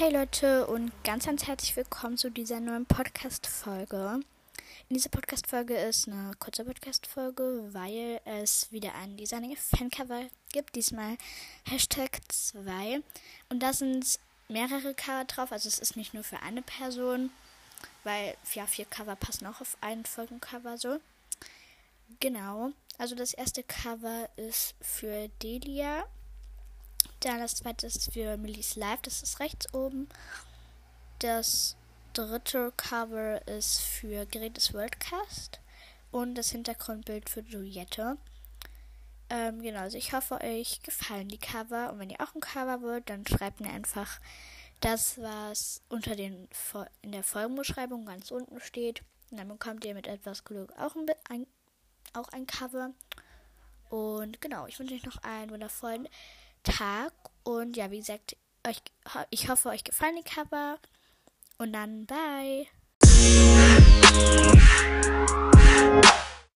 Hey Leute und ganz, ganz herzlich willkommen zu dieser neuen Podcast-Folge. In dieser Podcast-Folge ist eine kurze Podcast-Folge, weil es wieder ein Designing Fancover gibt. Diesmal Hashtag 2. Und da sind mehrere Cover drauf. Also es ist nicht nur für eine Person, weil ja, vier Cover passen auch auf einen Folgencover so. Genau. Also das erste Cover ist für Delia. Dann das zweite ist für Millie's Life, das ist rechts oben. Das dritte Cover ist für Gretes Worldcast. Und das Hintergrundbild für Juliette. Ähm, genau, also ich hoffe, euch gefallen die Cover. Und wenn ihr auch ein Cover wollt, dann schreibt mir einfach das, was unter den in der Folgenbeschreibung ganz unten steht. Und dann bekommt ihr mit etwas Glück auch ein, ein, auch ein Cover. Und genau, ich wünsche euch noch einen wundervollen Tag. Und ja, wie gesagt, euch, ich hoffe, euch gefallen die Cover. Und dann bye.